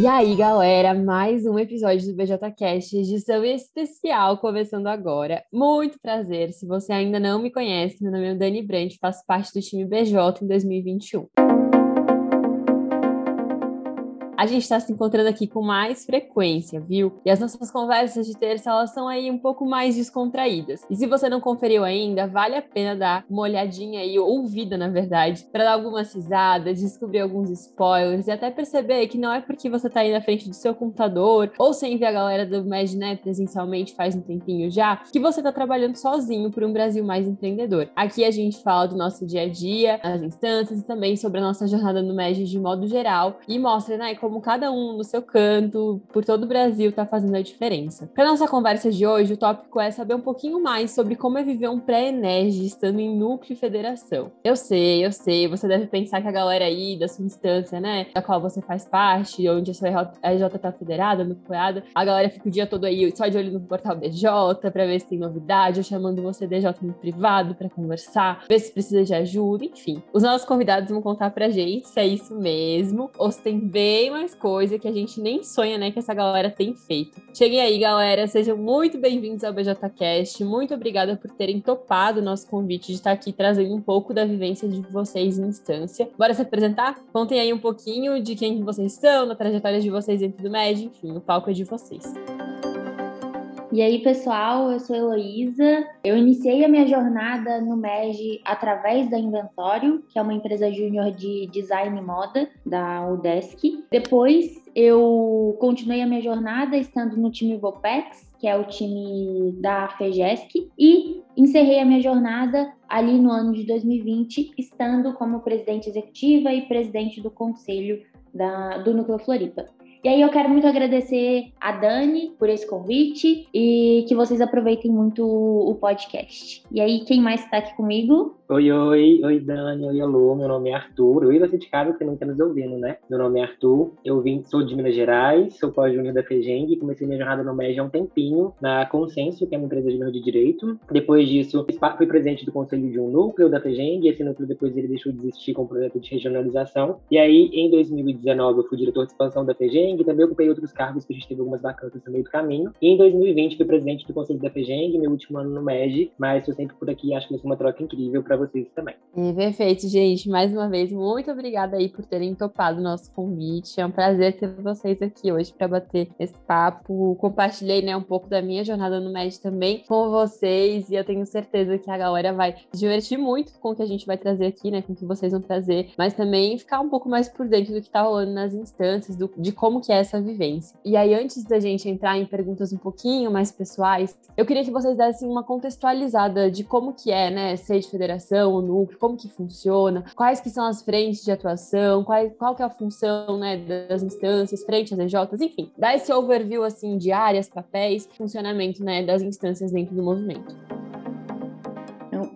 E aí, galera, mais um episódio do BJCast, edição especial começando agora. Muito prazer. Se você ainda não me conhece, meu nome é Dani Brandt, faço parte do time BJ em 2021 a gente está se encontrando aqui com mais frequência, viu? E as nossas conversas de terça, elas são aí um pouco mais descontraídas. E se você não conferiu ainda, vale a pena dar uma olhadinha aí, ouvida, na verdade, para dar algumas risadas, descobrir alguns spoilers e até perceber que não é porque você tá aí na frente do seu computador ou sem ver a galera do Med, né, presencialmente faz um tempinho já, que você tá trabalhando sozinho por um Brasil mais empreendedor. Aqui a gente fala do nosso dia a dia, as instâncias e também sobre a nossa jornada no Med de modo geral e mostra, né, como como cada um no seu canto, por todo o Brasil, está fazendo a diferença. Para nossa conversa de hoje, o tópico é saber um pouquinho mais sobre como é viver um pré-ENERG estando em núcleo e federação. Eu sei, eu sei, você deve pensar que a galera aí da sua instância, né, da qual você faz parte, onde a sua RJ está federada, nucleada, a galera fica o dia todo aí só de olho no portal DJ para ver se tem novidade, ou chamando você DJ no privado para conversar, ver se precisa de ajuda, enfim. Os nossos convidados vão contar pra gente se é isso mesmo, ou se tem bem mais coisa que a gente nem sonha, né, que essa galera tem feito. Cheguem aí, galera, sejam muito bem-vindos ao BJCast. Muito obrigada por terem topado o nosso convite de estar aqui trazendo um pouco da vivência de vocês em instância. Bora se apresentar? Contem aí um pouquinho de quem vocês são, da trajetória de vocês dentro do MED, enfim, o palco é de vocês. E aí, pessoal, eu sou Heloísa. Eu iniciei a minha jornada no MEG através da Inventório, que é uma empresa júnior de design e moda da UDESC. Depois, eu continuei a minha jornada estando no time Vopex, que é o time da FEGESC, e encerrei a minha jornada ali no ano de 2020, estando como presidente executiva e presidente do conselho da, do Núcleo Floripa. E aí eu quero muito agradecer a Dani por esse convite e que vocês aproveitem muito o podcast. E aí, quem mais está aqui comigo? Oi, oi, oi Dani, oi Alô, meu nome é Arthur. Oi, você de casa que não está nos ouvindo, né? Meu nome é Arthur, eu vim, sou de Minas Gerais, sou pós-júnior da FEGENG, comecei minha jornada no MEG há um tempinho, na Consenso, que é uma empresa de de direito. Depois disso, fui presidente do conselho de um núcleo da FEGENG, esse núcleo depois ele deixou de existir com o projeto de regionalização. E aí, em 2019, eu fui diretor de expansão da FEGENG, também ocupei outros cargos, que a gente teve algumas vacâncias no meio do caminho. E em 2020, fui presidente do conselho da FEGENG, meu último ano no MEG, mas estou sempre por aqui, acho que vai ser uma troca incrível para vocês também. É, perfeito, gente. Mais uma vez, muito obrigada aí por terem topado o nosso convite. É um prazer ter vocês aqui hoje para bater esse papo. Compartilhei né, um pouco da minha jornada no MED também com vocês e eu tenho certeza que a galera vai se divertir muito com o que a gente vai trazer aqui, né? Com o que vocês vão trazer, mas também ficar um pouco mais por dentro do que está rolando nas instâncias, do, de como que é essa vivência. E aí, antes da gente entrar em perguntas um pouquinho mais pessoais, eu queria que vocês dessem uma contextualizada de como que é, né, ser de federação, o núcleo, como que funciona, quais que são as frentes de atuação, qual, qual que é a função, né, das instâncias, frente às EJs, enfim, dá esse overview, assim, de áreas, papéis, funcionamento, né, das instâncias dentro do movimento.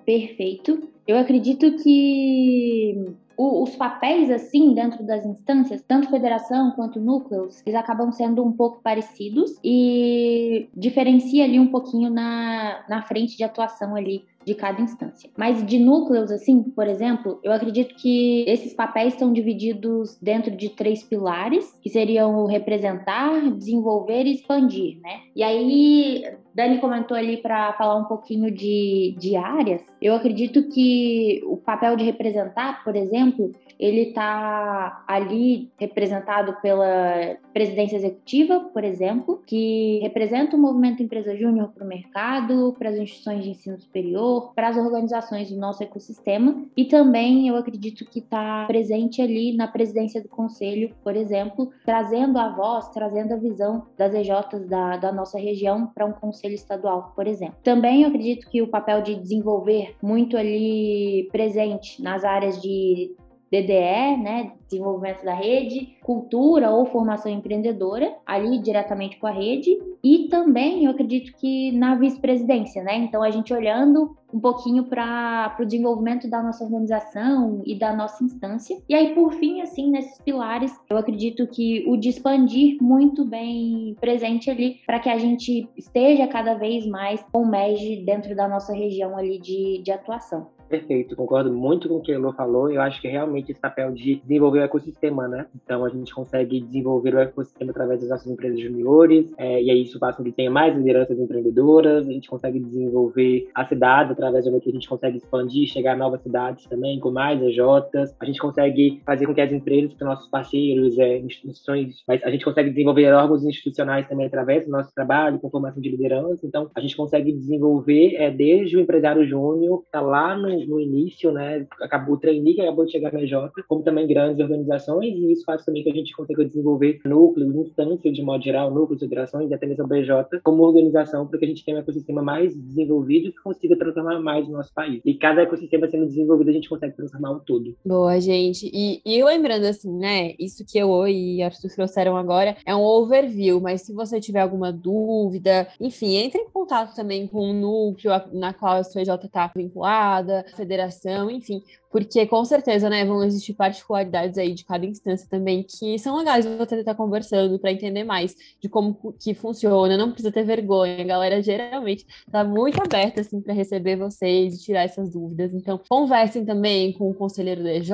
Perfeito. Eu acredito que o, os papéis, assim, dentro das instâncias, tanto federação quanto núcleos, eles acabam sendo um pouco parecidos e diferencia ali um pouquinho na, na frente de atuação ali de cada instância. Mas de núcleos, assim, por exemplo, eu acredito que esses papéis estão divididos dentro de três pilares, que seriam representar, desenvolver e expandir, né? E aí, Dani comentou ali para falar um pouquinho de, de áreas. Eu acredito que o papel de representar, por exemplo, ele está ali representado pela presidência executiva, por exemplo, que representa o movimento Empresa Júnior para o mercado, para as instituições de ensino superior, para as organizações do nosso ecossistema, e também eu acredito que está presente ali na presidência do conselho, por exemplo, trazendo a voz, trazendo a visão das EJs da, da nossa região para um conselho estadual, por exemplo. Também eu acredito que o papel de desenvolver muito ali presente nas áreas de DDE, né, desenvolvimento da rede, cultura ou formação empreendedora, ali diretamente com a rede, e também eu acredito que na vice-presidência, né? Então a gente olhando um pouquinho para o desenvolvimento da nossa organização e da nossa instância. E aí, por fim, assim, nesses pilares, eu acredito que o de expandir muito bem presente ali para que a gente esteja cada vez mais com o MEG dentro da nossa região ali de, de atuação. Perfeito, concordo muito com o que a Elô falou. Eu acho que realmente esse papel de desenvolver o ecossistema, né? Então a gente consegue desenvolver o ecossistema através das nossas empresas juniores, é, e aí isso faz com que tenha mais lideranças empreendedoras, a gente consegue desenvolver as cidades através do que a gente consegue expandir, chegar a novas cidades também, com mais EJs. A gente consegue fazer com que as empresas, que nossos parceiros, é, instituições, mas a gente consegue desenvolver órgãos institucionais também através do nosso trabalho, com formação de liderança. Então a gente consegue desenvolver é, desde o empresário júnior, que está lá no no início, né? Acabou o trainee que acabou de chegar na EJ, como também grandes organizações, e isso faz também que a gente consiga desenvolver núcleos, instâncias de modo geral, núcleos, federações e até mesmo a BJ, como organização, para que a gente tenha um ecossistema mais desenvolvido que consiga transformar mais o nosso país. E cada ecossistema sendo desenvolvido, a gente consegue transformar o todo. Boa, gente. E, e lembrando assim, né? Isso que eu e Arthur trouxeram agora é um overview, mas se você tiver alguma dúvida, enfim, entre em contato também com o núcleo na qual a sua EJ está vinculada, federação, enfim, porque com certeza, né, vão existir particularidades aí de cada instância também que são legais você estar conversando para entender mais de como que funciona, não precisa ter vergonha, a galera geralmente tá muito aberta assim para receber vocês e tirar essas dúvidas. Então, conversem também com o conselheiro da EJ,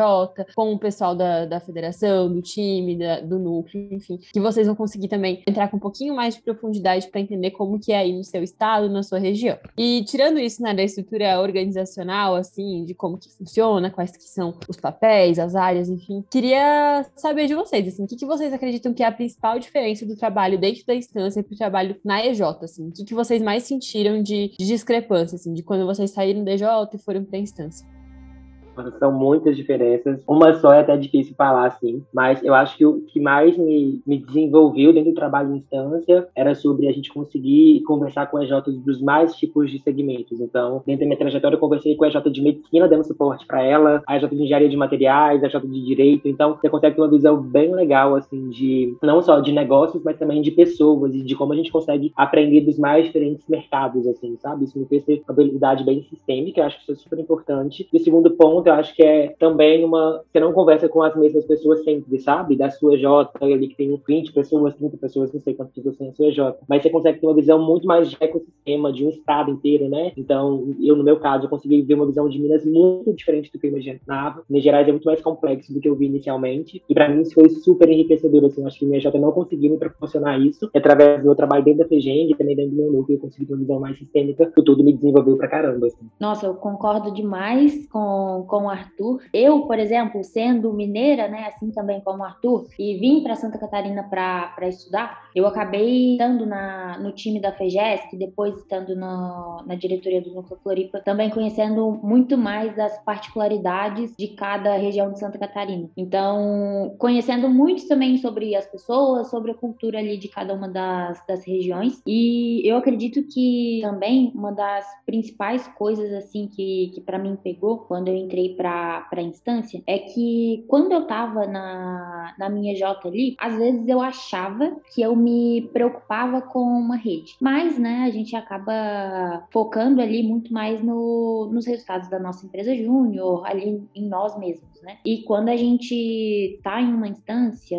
com o pessoal da, da federação, do time, da, do núcleo, enfim, que vocês vão conseguir também entrar com um pouquinho mais de profundidade para entender como que é aí no seu estado, na sua região. E tirando isso, né, da estrutura organizacional, assim, de como que funciona, quais que são os papéis, as áreas, enfim. Queria saber de vocês, assim, o que, que vocês acreditam que é a principal diferença do trabalho dentro da instância para o trabalho na EJ, assim? O que, que vocês mais sentiram de, de discrepância, assim, de quando vocês saíram da EJ e foram para a instância? São muitas diferenças. Uma só é até difícil falar assim, mas eu acho que o que mais me, me desenvolveu dentro do trabalho de instância era sobre a gente conseguir conversar com EJs dos mais tipos de segmentos. Então, dentro da minha trajetória, eu conversei com a EJ de medicina, dando suporte para ela, a EJ de engenharia de materiais, a EJ de direito. Então, você consegue ter uma visão bem legal, assim, de não só de negócios, mas também de pessoas e de como a gente consegue aprender dos mais diferentes mercados, assim, sabe? Isso me fez ter uma habilidade bem sistêmica, eu acho que isso é super importante. E o segundo ponto, eu acho que é também uma. Você não conversa com as mesmas pessoas sempre, sabe? Da sua J, ali que tem 20 pessoas, 30 pessoas, não sei quantas pessoas tem na sua J. Mas você consegue ter uma visão muito mais de ecossistema, de um estado inteiro, né? Então, eu, no meu caso, eu consegui ver uma visão de Minas muito diferente do que eu imaginava. Minas Gerais é muito mais complexo do que eu vi inicialmente. E para mim isso foi super enriquecedor, assim. Acho que minha J não conseguiu me proporcionar isso. E através do meu trabalho dentro da FEGENG também dentro do meu núcleo, eu consegui ter uma visão mais sistêmica. O tudo me desenvolveu pra caramba, assim. Nossa, eu concordo demais com, com o Arthur. Eu, por exemplo, sendo mineira, né, assim também como o Arthur, e vim para Santa Catarina para estudar, eu acabei estando na, no time da FEGESC, depois estando no, na diretoria do Núcleo Floripa, também conhecendo muito mais das particularidades de cada região de Santa Catarina. Então, conhecendo muito também sobre as pessoas, sobre a cultura ali de cada uma das, das regiões. E eu acredito que também uma das principais coisas assim que, que para mim pegou quando eu entrei para para a instância é que quando eu tava na, na minha J ali, às vezes eu achava que eu me preocupava com uma rede. Mas, né, a gente acaba focando ali muito mais no, nos resultados da nossa empresa júnior, ali em nós mesmos, né? E quando a gente tá em uma instância,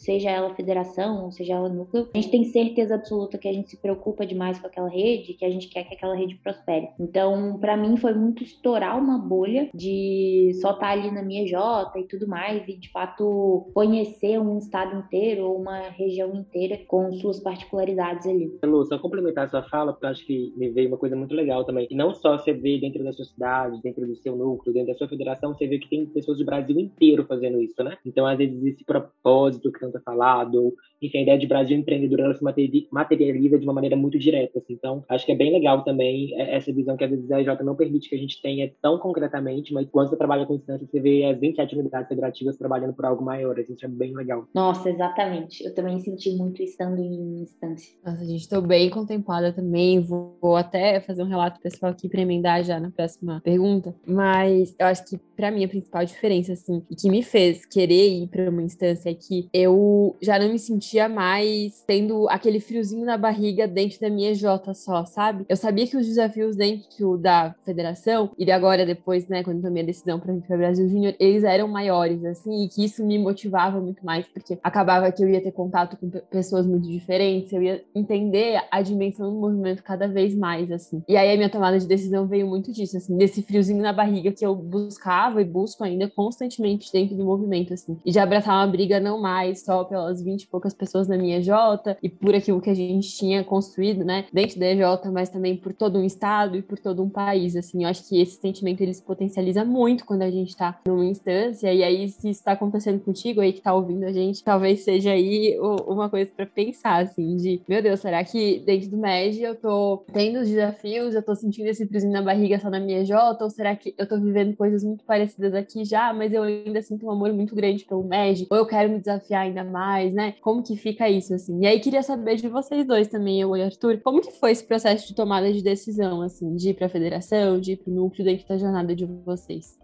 seja ela federação, seja ela núcleo, a gente tem certeza absoluta que a gente se preocupa demais com aquela rede, que a gente quer que aquela rede prospere. Então, para mim foi muito estourar uma bolha de só estar tá ali na minha J e tudo mais e de fato conhecer um estado inteiro ou uma região inteira com suas particularidades ali. Lu, só complementar a sua fala, porque eu acho que me veio uma coisa muito legal também. E não só você vê dentro da sua cidade, dentro do seu núcleo, dentro da sua federação, você vê que tem pessoas do Brasil inteiro fazendo isso, né? Então, às vezes, esse propósito que falado, enfim, a ideia de Brasil empreendedor ela se materializa de uma maneira muito direta. Assim. Então, acho que é bem legal também essa visão que às vezes a EJ não permite que a gente tenha tão concretamente, mas quando você trabalha com instância, você vê as 27 unidades federativas trabalhando por algo maior. Assim, isso é bem legal. Nossa, exatamente. Eu também senti muito estando em instância. Nossa, gente, estou bem contemplada também. Vou, vou até fazer um relato pessoal aqui para emendar já na próxima pergunta. Mas eu acho que, para mim, a principal diferença, assim, e que me fez querer ir para uma instância é que eu já não me sentia mais tendo aquele friozinho na barriga dentro da minha J só, sabe? Eu sabia que os desafios dentro da federação, e agora depois, né, quando tomei a decisão para vir para Brasil Júnior, eles eram maiores, assim, e que isso me motivava muito mais, porque acabava que eu ia ter contato com pessoas muito diferentes, eu ia entender a dimensão do movimento cada vez mais, assim. E aí a minha tomada de decisão veio muito disso, assim, desse friozinho na barriga que eu buscava e busco ainda constantemente dentro do movimento, assim. E de abraçar uma briga não mais só pelas 20 e poucas pessoas na minha J e por aquilo que a gente tinha construído, né, dentro da EJ, mas também por todo um estado e por todo um país, assim. Eu acho que esse sentimento ele se potencializa muito quando a gente tá numa instância. E aí se está acontecendo contigo aí que tá ouvindo a gente, talvez seja aí uma coisa para pensar, assim, de, meu Deus, será que dentro do MED eu tô tendo os desafios, eu tô sentindo esse friozinho na barriga só na minha J, ou será que eu tô vivendo coisas muito parecidas aqui já, mas eu ainda sinto um amor muito grande pelo MED, ou eu quero me desafiar ainda mais, né? Como que fica isso, assim? E aí queria saber de vocês dois também, eu e Arthur, como que foi esse processo de tomada de decisão, assim, de ir pra federação, de ir pro núcleo dentro da jornada de vocês?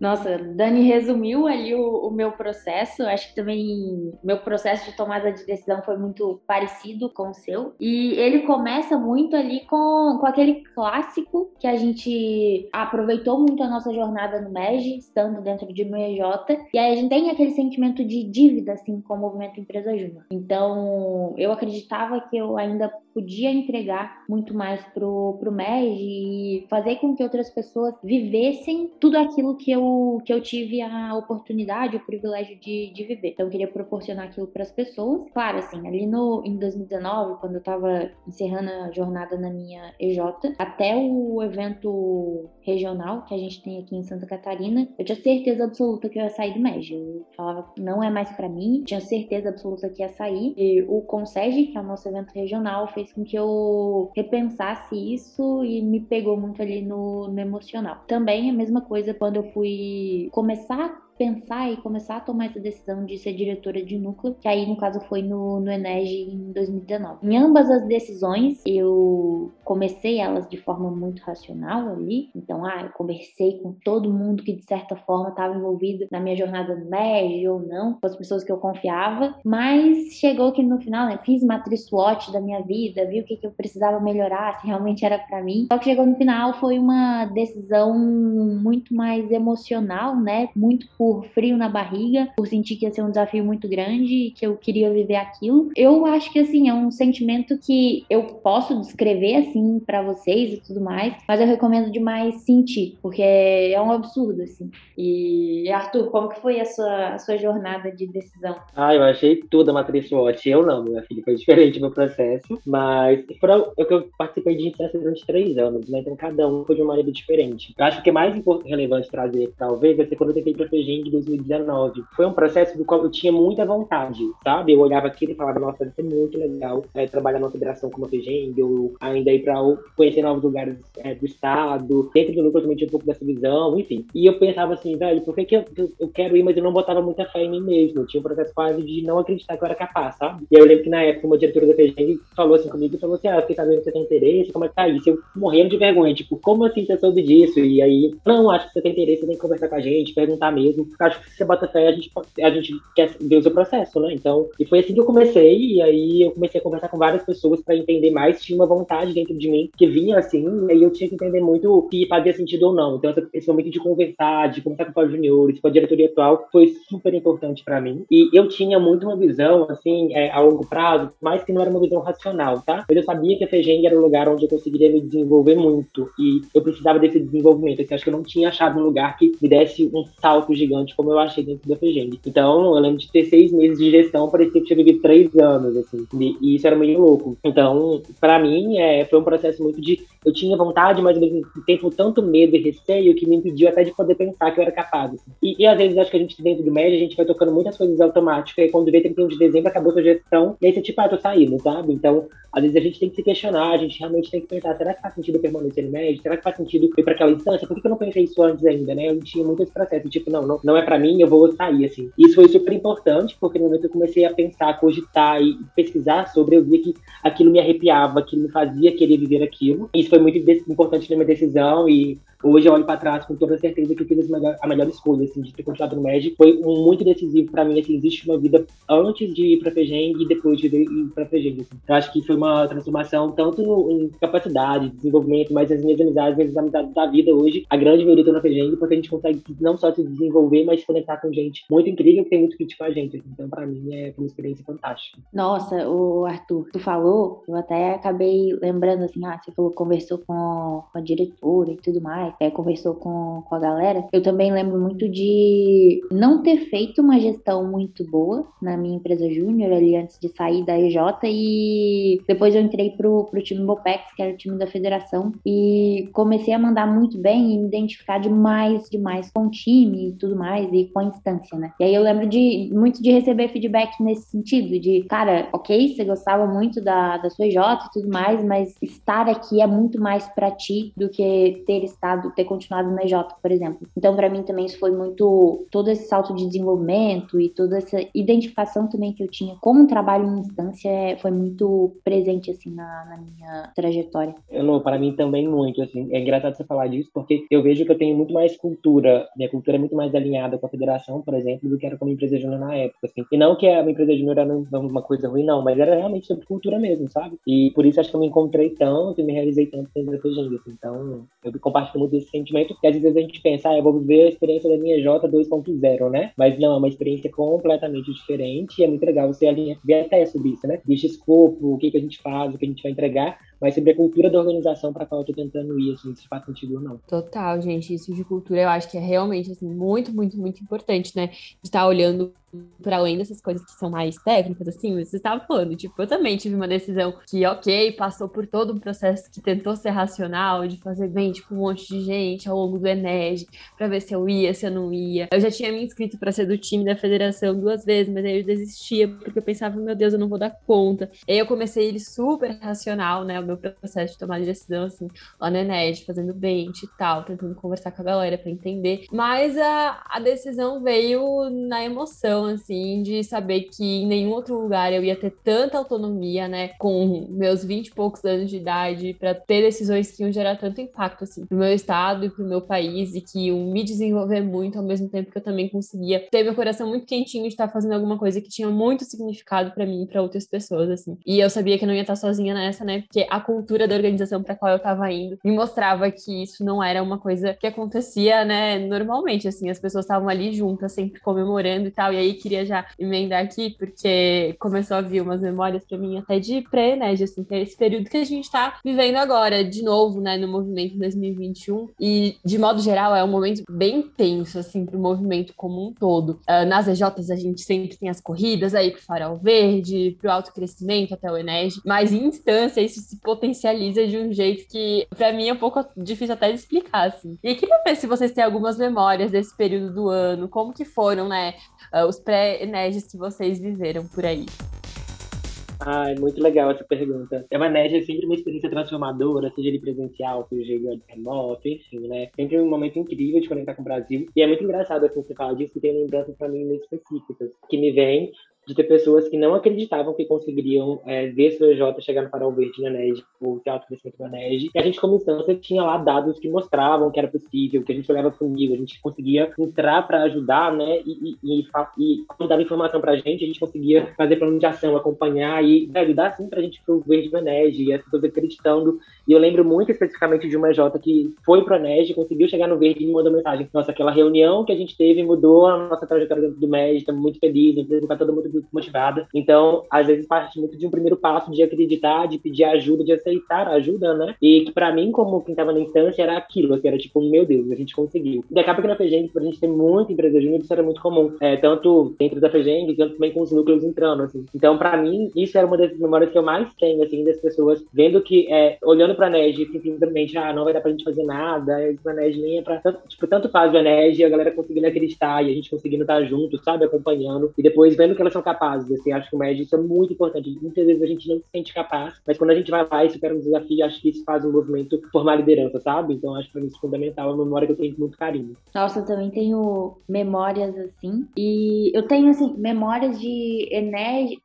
Nossa, Dani resumiu ali o, o, meu processo. Acho que também meu processo de tomada de decisão foi muito parecido com o seu. E ele começa muito ali com, com aquele clássico que a gente aproveitou muito a nossa jornada no MEG, estando dentro de MEJ. E aí a gente tem aquele sentimento de dívida, assim, com o movimento Empresa Júnior. Então, eu acreditava que eu ainda podia entregar muito mais pro, pro MEG e fazer com que outras pessoas vivessem tudo aquilo que eu que eu tive a oportunidade, o privilégio de, de viver. Então eu queria proporcionar aquilo para as pessoas. Claro, assim, ali no em 2019, quando eu estava encerrando a jornada na minha EJ, até o evento regional que a gente tem aqui em Santa Catarina, eu tinha certeza absoluta que eu ia sair do MEG. Eu falava, não é mais para mim, tinha certeza absoluta que ia sair. E o Consege, que é o nosso evento regional, fez com que eu repensasse isso e me pegou muito ali no, no emocional. Também a mesma coisa quando eu fui começar pensar e começar a tomar essa decisão de ser diretora de núcleo, que aí no caso foi no, no Enege em 2019. Em ambas as decisões, eu comecei elas de forma muito racional ali, então, ah, eu conversei com todo mundo que de certa forma estava envolvido na minha jornada no Enege ou não, com as pessoas que eu confiava, mas chegou que no final, né, fiz matriz SWOT da minha vida, vi o que, que eu precisava melhorar, se realmente era para mim. Só que chegou no final foi uma decisão muito mais emocional, né, muito por por frio na barriga, por sentir que ia ser um desafio muito grande e que eu queria viver aquilo. Eu acho que assim, é um sentimento que eu posso descrever assim para vocês e tudo mais, mas eu recomendo demais sentir, porque é um absurdo assim. E Arthur, como que foi a sua, a sua jornada de decisão? Ah, eu achei tudo a matriz SWOT. Eu não, minha filha, foi diferente o meu processo, mas foram, eu, eu participei de instâncias durante três anos, né? Então cada um foi de uma maneira diferente. Eu acho que é mais relevante trazer, talvez, vai ser quando eu tentei para de 2019. Foi um processo do qual eu tinha muita vontade, sabe? Eu olhava aquilo e falava, nossa, isso é muito legal é, trabalhar numa federação como a FEGENG, ou ainda ir para conhecer novos lugares é, do estado. Dentro do núcleo eu tinha um pouco dessa visão, enfim. E eu pensava assim, velho, por que, que eu, eu, quero ir, mas eu não botava muita fé em mim mesmo. Eu tinha um processo quase de não acreditar que eu era capaz, sabe? E eu lembro que na época uma diretora da FEGENG falou assim comigo e falou assim, ah, fiquei sabendo que você tem interesse, como é que tá isso? Eu morrendo de vergonha, tipo, como assim você soube disso? E aí, não, acho que você tem interesse, você tem que conversar com a gente, perguntar mesmo acho que se você bota fé, a gente, a gente quer ver o seu processo, né? Então, e foi assim que eu comecei, e aí eu comecei a conversar com várias pessoas para entender mais, tinha uma vontade dentro de mim que vinha assim, e aí eu tinha que entender muito se fazia sentido ou não. Então, esse momento de conversar, de conversar com os juniores, com a diretoria atual, foi super importante para mim. E eu tinha muito uma visão, assim, é, a longo prazo, mas que não era uma visão racional, tá? Mas eu sabia que a FEGENG era o lugar onde eu conseguiria me desenvolver muito, e eu precisava desse desenvolvimento. Assim, acho que eu não tinha achado um lugar que me desse um salto gigante como eu achei dentro da FEGENG. Então, eu lembro de ter seis meses de gestão, parecia que tinha vivido três anos, assim, e isso era meio louco. Então, para mim, é, foi um processo muito de. Eu tinha vontade, mas ao mesmo tempo tanto medo e receio que me impediu até de poder pensar que eu era capaz. Assim. E, e, às vezes, acho que a gente, dentro do médio, a gente vai tocando muitas coisas automáticas, e quando vê 31 de dezembro, acabou sua gestão, e aí você, tipo, ah, tô saindo, sabe? Então, às vezes a gente tem que se questionar, a gente realmente tem que pensar, será que faz sentido permanecer no médio? Será que faz sentido ir para aquela instância? Por que eu não pensei isso antes ainda, né? Eu tinha muito esse processo, tipo, não, não, não é para mim, eu vou sair, assim. Isso foi super importante, porque no momento que eu comecei a pensar, cogitar e pesquisar sobre, eu vi que aquilo me arrepiava, aquilo me fazia querer viver aquilo. Isso foi muito importante na minha decisão e hoje eu olho para trás com toda certeza que eu fiz a melhor, escolha, assim, de ter continuado no MED. Foi muito decisivo para mim, assim, existe uma vida antes de ir para FEGENG e depois de ir para FEGENG, assim. Eu acho que foi uma transformação tanto em capacidade, desenvolvimento, mas as minhas amizades, minhas amizades da vida hoje, a grande maioria estão na FEGENG, porque a gente consegue não só se desenvolver, mas se conectar com gente muito incrível que tem muito crítico a gente. Então, para mim, é uma experiência fantástica. Nossa, o Arthur, tu falou, eu até acabei lembrando assim, ah, você falou conversou com, com a diretora e tudo mais, é, conversou com, com a galera. Eu também lembro muito de não ter feito uma gestão muito boa na minha empresa júnior ali antes de sair da EJ e depois eu entrei pro, pro time Bopex, que era o time da federação, e comecei a mandar muito bem e me identificar demais, demais com o time e tudo mais, e com a instância, né? E aí eu lembro de muito de receber feedback nesse sentido, de, cara, ok, você gostava muito da, da sua EJ e tudo mais, mas estar aqui é muito mais para ti do que ter estado, ter continuado na EJ, por exemplo. Então, para mim também isso foi muito, todo esse salto de desenvolvimento e toda essa identificação também que eu tinha com o trabalho em instância foi muito presente, assim, na, na minha trajetória. Eu não, para mim também muito, assim, é engraçado você falar disso, porque eu vejo que eu tenho muito mais cultura, minha cultura é muito mais alinhada com a federação, por exemplo, do que era como empresa júnior na época, assim. E não que a empresa júnior era uma coisa ruim, não, mas era realmente sobre cultura mesmo, sabe? E por isso acho que eu me encontrei tanto e me realizei tanto dentro da FEGENG, assim. Então, eu compartilho muito desse sentimento, que às vezes a gente pensa, ah, eu vou viver a experiência da minha J 2.0, né? Mas não, é uma experiência completamente diferente e é muito legal você alinhar, ver até sobre isso, né? Deixa escopo, o que, que a gente faz, o que a gente vai entregar, mas sobre a cultura da organização para qual eu tô tentando ir, assim, se faz sentido ou não. Total, gente, isso de cultura eu acho que é realmente, assim, muito, muito, muito importante, né? Estar olhando para além dessas coisas que são mais técnicas, assim, você estava falando, tipo, eu também tive uma decisão que, ok, passou por todo um processo que tentou ser racional, de fazer bem, tipo, um monte de gente ao longo do Eneg, para ver se eu ia, se eu não ia. Eu já tinha me inscrito para ser do time da federação duas vezes, mas aí eu desistia, porque eu pensava, meu Deus, eu não vou dar conta. E aí eu comecei ele super racional, né, meu processo de tomar de decisão, assim, lá no Eneg, fazendo bench e tal, tentando conversar com a galera para entender. Mas a, a decisão veio na emoção, assim, de saber que em nenhum outro lugar eu ia ter tanta autonomia, né, com meus 20 e poucos anos de idade, para ter decisões que iam gerar tanto impacto, assim, pro meu estado e pro meu país, e que iam me desenvolver muito, ao mesmo tempo que eu também conseguia ter meu coração muito quentinho de estar fazendo alguma coisa que tinha muito significado para mim e pra outras pessoas, assim. E eu sabia que eu não ia estar sozinha nessa, né, porque a cultura da organização para qual eu tava indo me mostrava que isso não era uma coisa que acontecia, né, normalmente, assim, as pessoas estavam ali juntas, sempre comemorando e tal, e aí queria já emendar aqui, porque começou a vir umas memórias para mim até de pré, né, assim, que é esse período que a gente está vivendo agora, de novo, né, no movimento 2021. E, de modo geral, é um momento bem tenso, assim, para o movimento como um todo. Uh, nas EJs a gente sempre tem as corridas aí pro Farol Verde, pro alto crescimento até o Enege, mas em instância isso se potencializa de um jeito que, para mim, é um pouco difícil até de explicar, assim. E queria ver se vocês têm algumas memórias desse período do ano, como que foram, né, uh, os pré-Enégios que vocês viveram por aí? Ah, é muito legal essa pergunta. É uma NEG é sempre uma experiência transformadora, seja ele presencial, seja ele remoto, enfim, né? Sempre um momento incrível de conectar com o Brasil. E é muito engraçado assim, você falar disso, que tem lembranças para mim muito específicas, que me vêm de ter pessoas que não acreditavam que conseguiriam é, ver sua J chegar no Farol Verde na NED, o Teatro Crescimento da NED. E a gente, como instância, tinha lá dados que mostravam que era possível, que a gente olhava comigo, a gente conseguia entrar para ajudar, né? E, e, e, e dava informação para a gente, a gente conseguia fazer plano de ação, acompanhar e né, ajudar, sim, para a gente pro Verde da NED, e as pessoas acreditando. E eu lembro muito especificamente de uma J que foi para a NED, conseguiu chegar no Verde e me mandou mensagem. Nossa, aquela reunião que a gente teve mudou a nossa trajetória dentro do MED, estamos muito felizes, empresa está todo mundo muito motivada. Então, às vezes parte muito de um primeiro passo de acreditar, de pedir ajuda, de aceitar ajuda, né? E que para mim, como quem tava na instância, era aquilo, assim, era tipo, meu Deus, a gente conseguiu. E acaba que na FEGENG, por a gente ter muita empresa júnior, isso era muito comum. É, tanto dentro da FEGENG, quanto também com os núcleos entrando, assim. Então, para mim, isso era uma das memórias que eu mais tenho, assim, das pessoas vendo que, é, olhando pra NEG, simplesmente, ah, não vai dar pra gente fazer nada, a NEG nem é pra... Tanto, tipo, tanto faz o NEG, a galera conseguindo acreditar e a gente conseguindo estar junto, sabe? Acompanhando. E depois vendo que elas são capazes. Assim, acho que o MED isso é muito importante. Muitas vezes a gente não se sente capaz, mas quando a gente vai lá e supera um desafio, acho que isso faz um movimento formar liderança, sabe? Então acho que pra mim isso é fundamental, é uma memória que eu tenho muito carinho. Nossa, eu também tenho memórias assim. E eu tenho, assim, memórias de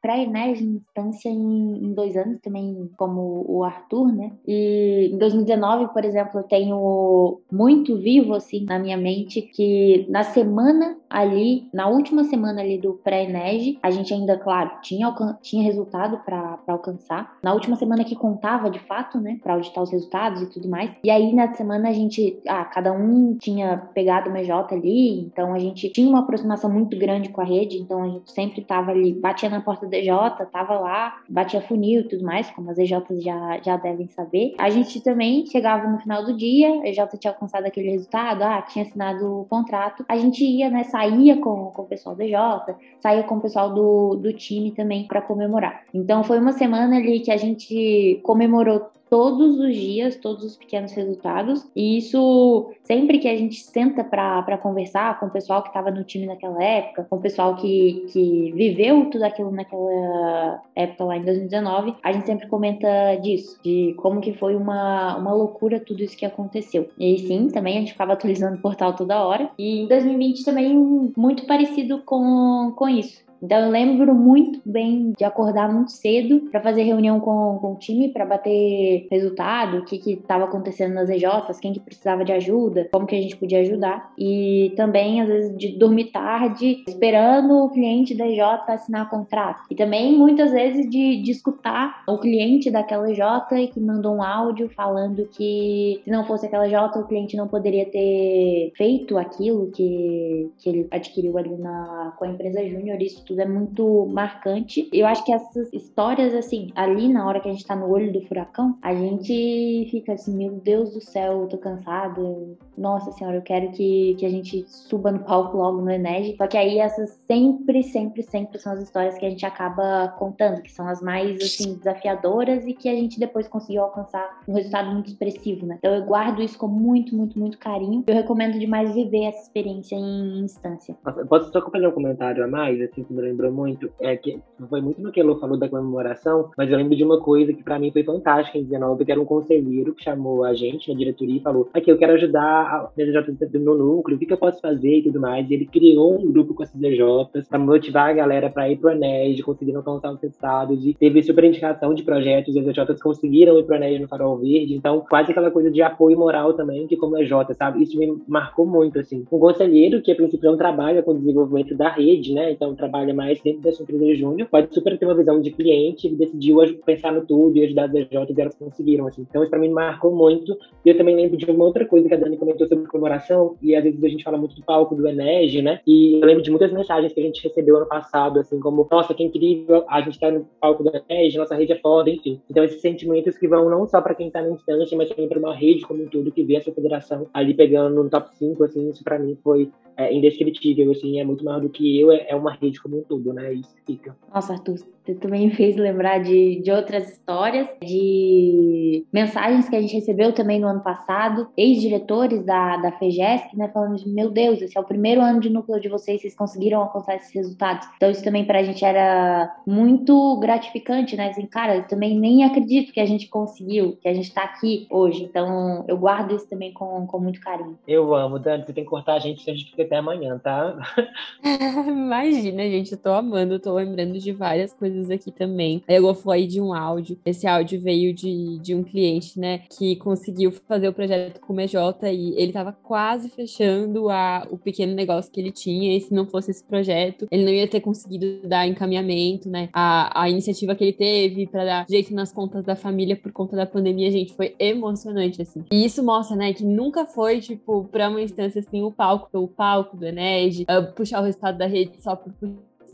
pré-Enérgia em instância em, em dois anos também, como o Arthur, né? E em 2019, por exemplo, eu tenho muito vivo, assim, na minha mente, que na semana ali, na última semana ali do pré-ENERG, a gente ainda, claro, tinha, tinha resultado para alcançar. Na última semana que contava, de fato, né, para auditar os resultados e tudo mais. E aí, na semana, a gente, ah, cada um tinha pegado uma EJ ali, então a gente tinha uma aproximação muito grande com a rede, então a gente sempre tava ali, batia na porta da EJ, tava lá, batia funil e tudo mais, como as EJs já, já devem saber. A gente também chegava no final do dia, a EJ tinha alcançado aquele resultado, ah, tinha assinado o contrato, a gente ia, né, saía com, com o pessoal da EJ, saía com o pessoal do, do time também para comemorar. Então foi uma semana ali que a gente comemorou todos os dias, todos os pequenos resultados. E isso, sempre que a gente senta para conversar com o pessoal que estava no time naquela época, com o pessoal que, que viveu tudo aquilo naquela época lá em 2019, a gente sempre comenta disso, de como que foi uma, uma loucura tudo isso que aconteceu. E sim, também a gente ficava atualizando o portal toda hora. E em 2020 também muito parecido com, com isso. Então eu lembro muito bem de acordar muito cedo para fazer reunião com, com o time para bater resultado, o que estava acontecendo nas EJs, quem que precisava de ajuda, como que a gente podia ajudar. E também, às vezes, de dormir tarde, esperando o cliente da EJ assinar contrato. E também, muitas vezes, de, de escutar o cliente daquela EJ que mandou um áudio falando que se não fosse aquela EJ, o cliente não poderia ter feito aquilo que, que ele adquiriu ali na, com a empresa júnior. Isso é muito marcante. Eu acho que essas histórias, assim, ali na hora que a gente tá no olho do furacão, a gente fica assim, meu Deus do céu, eu tô cansado. Nossa senhora, eu quero que, que a gente suba no palco logo no Enege. Só que aí essas sempre, sempre, sempre são as histórias que a gente acaba contando, que são as mais, assim, desafiadoras e que a gente depois conseguiu alcançar um resultado muito expressivo, né? Então eu guardo isso com muito, muito, muito carinho. Eu recomendo demais viver essa experiência em instância. Posso só fazer um comentário a mais, assim, que lembrou muito, é que foi muito no que a falou da comemoração, mas eu lembro de uma coisa que para mim foi fantástica em 19, que era um conselheiro que chamou a gente na diretoria e falou: aqui, eu quero ajudar a DJ no núcleo, o que, que eu posso fazer e tudo mais. E ele criou um grupo com as DJs para motivar a galera para ir pro Enes, conseguiram alcançar os resultados, e teve super indicação de projetos, as DJs conseguiram ir pro Enes no Farol Verde, então quase aquela coisa de apoio moral também, que como é J, sabe? Isso me marcou muito, assim. Um conselheiro que a princípio não trabalha com o desenvolvimento da rede, né? Então trabalha mais dentro da sua empresa júnior, pode super ter uma visão de cliente, ele decidiu pensar no tudo e ajudar as DJs e elas conseguiram, assim. Então isso pra mim marcou muito. E eu também lembro de uma outra coisa que a Dani comentou sobre comemoração, e às vezes a gente fala muito do palco do Enege, né? E eu lembro de muitas mensagens que a gente recebeu ano passado, assim, como, nossa, que incrível, a gente tá no palco do Enege, nossa rede é foda, enfim. Então esses sentimentos que vão não só para quem tá na instância, mas também para uma rede como um todo, que vê essa federação ali pegando no top 5, assim, isso para mim foi é indescritível, assim, é muito maior do que eu, é, é uma rede como um todo, né? Isso fica. Nossa, Arthur, você também fez lembrar de, de outras histórias, de mensagens que a gente recebeu também no ano passado, ex-diretores da, da FEGESC, né, falando de, meu Deus, esse é o primeiro ano de núcleo de vocês, vocês conseguiram alcançar esses resultados. Então isso também pra gente era muito gratificante, né, assim, cara, eu também nem acredito que a gente conseguiu, que a gente tá aqui hoje, então eu guardo isso também com, com muito carinho. Eu amo, Dani, você tem que cortar a gente, a gente fica até amanhã, tá? Imagina, gente, eu tô amando, eu tô lembrando de várias coisas aqui também. Eu falei de um áudio, esse áudio veio de, de um cliente, né, que conseguiu fazer o projeto com o MJ e ele tava quase fechando a, o pequeno negócio que ele tinha, e se não fosse esse projeto, ele não ia ter conseguido dar encaminhamento, né, a, a iniciativa que ele teve para dar jeito nas contas da família por conta da pandemia, gente, foi emocionante, assim. E isso mostra, né, que nunca foi, tipo, pra uma instância, assim, o palco pelo palco do Ened, uh, puxar o resultado da rede só por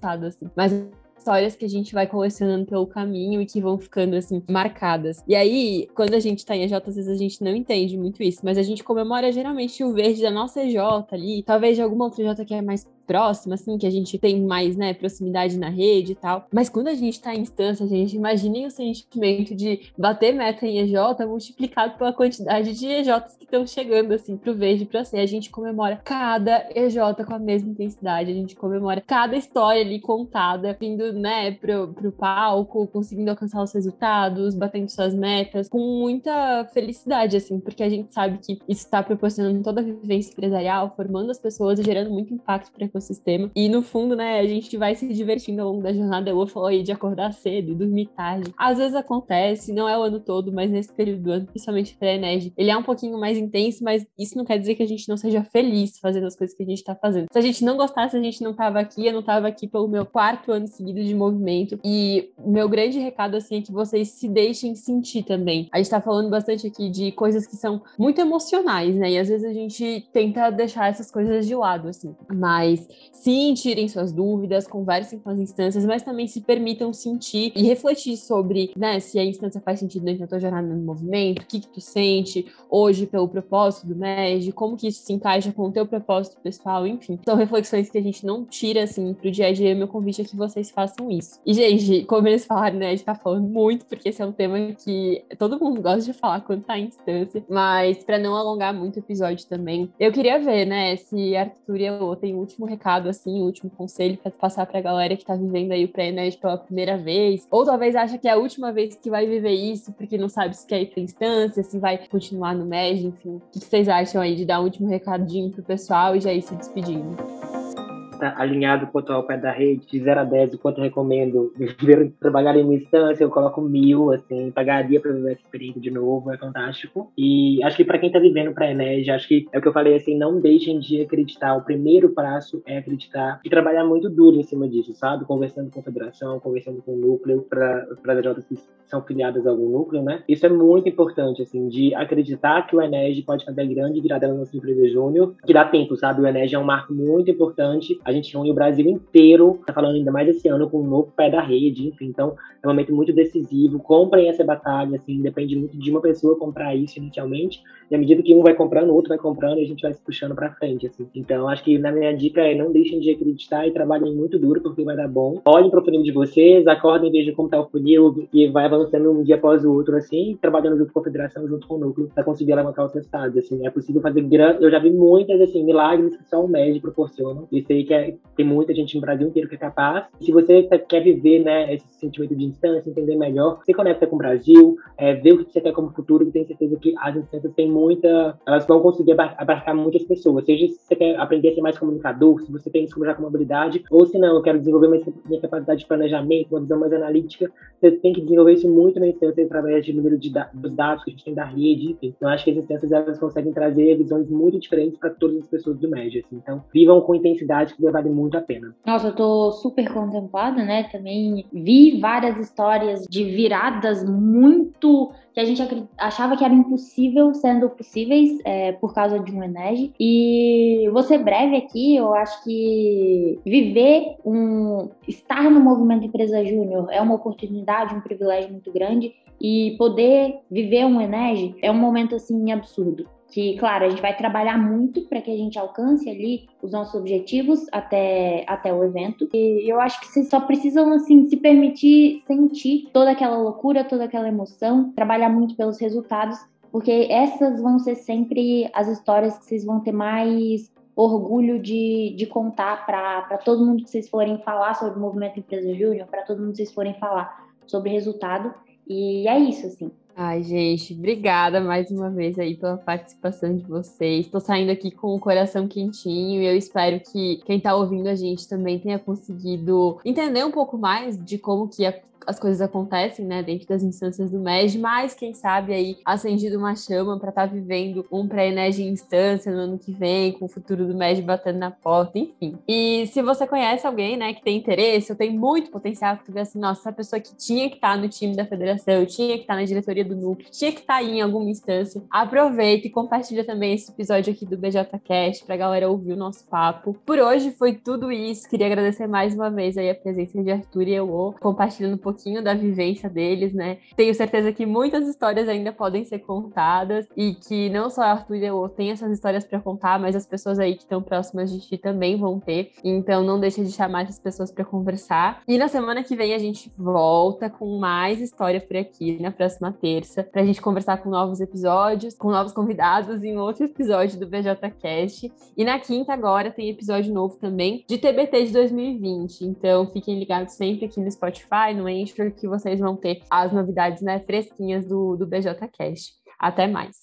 assim. Mas histórias que a gente vai colecionando pelo caminho e que vão ficando assim marcadas. E aí, quando a gente tá em EJ, às vezes a gente não entende muito isso, mas a gente comemora geralmente o verde da nossa EJ ali, talvez de alguma outra EJ que é mais próxima, assim, que a gente tem mais, né, proximidade na rede e tal. Mas quando a gente tá em instância, gente imaginem o sentimento de bater meta em EJ multiplicado pela quantidade de EJs que estão chegando, assim, pro verde pra ser. A gente comemora cada EJ com a mesma intensidade, a gente comemora cada história ali contada, vindo, né, pro, pro palco, conseguindo alcançar os resultados, batendo suas metas, com muita felicidade, assim, porque a gente sabe que isso está proporcionando toda a vivência empresarial, formando as pessoas e gerando muito impacto para ecossistema. E no fundo, né, a gente vai se divertindo ao longo da jornada. Eu falou aí de acordar cedo dormir tarde. Às vezes acontece, não é o ano todo, mas nesse período do ano, principalmente para a ele é um pouquinho mais intenso, mas isso não quer dizer que a gente não seja feliz fazendo as coisas que a gente está fazendo. Se a gente não gostasse, a gente não estava aqui, eu não estava aqui pelo meu quarto ano seguido de movimento. E meu grande recado, assim, é que vocês se deixem sentir também. A gente tá falando bastante aqui de coisas que são muito emocionais, né? E às vezes a gente tenta deixar essas coisas de lado, assim. Mas sim, tirem suas dúvidas, conversem com as instâncias, mas também se permitam sentir e refletir sobre, né, se a instância faz sentido dentro da tua jornada no movimento, o que, que tu sente hoje pelo propósito do MED, como que isso se encaixa com o teu propósito pessoal, enfim. São reflexões que a gente não tira, assim, pro dia a dia. Meu convite é que vocês façam isso. E, gente, como eles falaram, né, a gente tá falando muito, porque esse é um tema que todo mundo gosta de falar quando tá em instância, mas para não alongar muito o episódio também, eu queria ver, né, se Arthur e eu tem um último recado, assim, um último conselho para passar pra galera que tá vivendo aí o pré-ENERG pela primeira vez, ou talvez acha que é a última vez que vai viver isso, porque não sabe se quer ir pra instância, se vai continuar no MED, enfim. O que vocês acham aí de dar um último recadinho pro pessoal e já ir se despedindo? Tá alinhado quanto ao pé da rede, de 0 a 10, o quanto eu recomendo viver, trabalhar em uma instância, eu coloco mil, assim, pagaria para viver essa experiência de novo, é fantástico. E acho que para quem tá vivendo para Enege, acho que é o que eu falei, assim, não deixem de acreditar. O primeiro passo é acreditar e trabalhar muito duro em cima disso, sabe? Conversando com a federação, conversando com o núcleo, para as DJs que são filiadas a algum núcleo, né? Isso é muito importante, assim, de acreditar que o Enege pode fazer grande virada na nossa empresa júnior, que dá tempo, sabe? O Enege é um marco muito importante a gente une o Brasil inteiro, tá falando ainda mais esse ano com um novo pé da rede, enfim, então é um momento muito decisivo. Comprem essa batalha, assim, depende muito de uma pessoa comprar isso inicialmente, e à medida que um vai comprando, o outro vai comprando, e a gente vai se puxando para frente, assim. Então, acho que na minha dica é não deixem de acreditar e trabalhem muito duro, porque vai dar bom. Olhem pro funil de vocês, acordem, vejam como tá o funil, e vai avançando um dia após o outro, assim, trabalhando junto com a federação, junto com o núcleo, para conseguir alavancar os resultados, assim. É possível fazer grande... Eu já vi muitas, assim, milagres que só o MED proporciona, e sei que é... tem muita gente no Brasil inteiro que é capaz. Se você quer viver, né, esse sentimento de instância, entender melhor, se conecta com o Brasil, é, ver o que você quer como futuro, e tenho certeza que as instâncias têm muita, elas vão conseguir abarcar muitas pessoas. Seja se você quer aprender a ser mais comunicador, se você tem isso já como habilidade, ou se não, eu quero desenvolver mais minha capacidade de planejamento, uma visão mais analítica, você tem que desenvolver isso muito na instância através de número de da dos dados que a gente tem da rede. Então, acho que as instâncias elas conseguem trazer visões muito diferentes para todas as pessoas do médio. Assim. Então, vivam com intensidade que vai valer muito a pena. Nossa, eu tô super contemplada, né? Também vi várias histórias de viradas muito que a gente achava que era impossível sendo possíveis é, por causa de um Enege. E vou ser breve aqui, eu acho que viver um. estar no movimento Empresa Júnior é uma oportunidade, um privilégio muito grande. E poder viver um Enege é um momento assim absurdo que, claro, a gente vai trabalhar muito para que a gente alcance ali os nossos objetivos até, até o evento. E eu acho que vocês só precisam, assim, se permitir sentir toda aquela loucura, toda aquela emoção, trabalhar muito pelos resultados, porque essas vão ser sempre as histórias que vocês vão ter mais orgulho de, de contar para todo mundo que vocês forem falar sobre o movimento Empresa Júnior, para todo mundo que vocês forem falar sobre resultado. E é isso, assim. Ai, gente, obrigada mais uma vez aí pela participação de vocês. Estou saindo aqui com o coração quentinho e eu espero que quem está ouvindo a gente também tenha conseguido entender um pouco mais de como que a as coisas acontecem, né, dentro das instâncias do MED, mas quem sabe aí acendido uma chama para estar tá vivendo um pré-ENEG em instância no ano que vem, com o futuro do MED batendo na porta, enfim. E se você conhece alguém, né, que tem interesse, ou tem muito potencial, que tu vê assim, nossa, essa pessoa que tinha que estar tá no time da federação, tinha que estar tá na diretoria do núcleo, tinha que estar tá em alguma instância, aproveita e compartilha também esse episódio aqui do BJCast pra galera ouvir o nosso papo. Por hoje foi tudo isso, queria agradecer mais uma vez aí a presença de Arthur e eu compartilhando um pouquinho pouquinho da vivência deles, né? Tenho certeza que muitas histórias ainda podem ser contadas e que não só a Arthur e eu tem essas histórias para contar, mas as pessoas aí que estão próximas de ti também vão ter. Então não deixa de chamar essas pessoas para conversar. E na semana que vem a gente volta com mais história por aqui na próxima terça, pra gente conversar com novos episódios, com novos convidados em outro episódio do BJCast. E na quinta agora tem episódio novo também de TBT de 2020. Então fiquem ligados sempre aqui no Spotify, no porque vocês vão ter as novidades né, fresquinhas do, do BJ Cash. Até mais!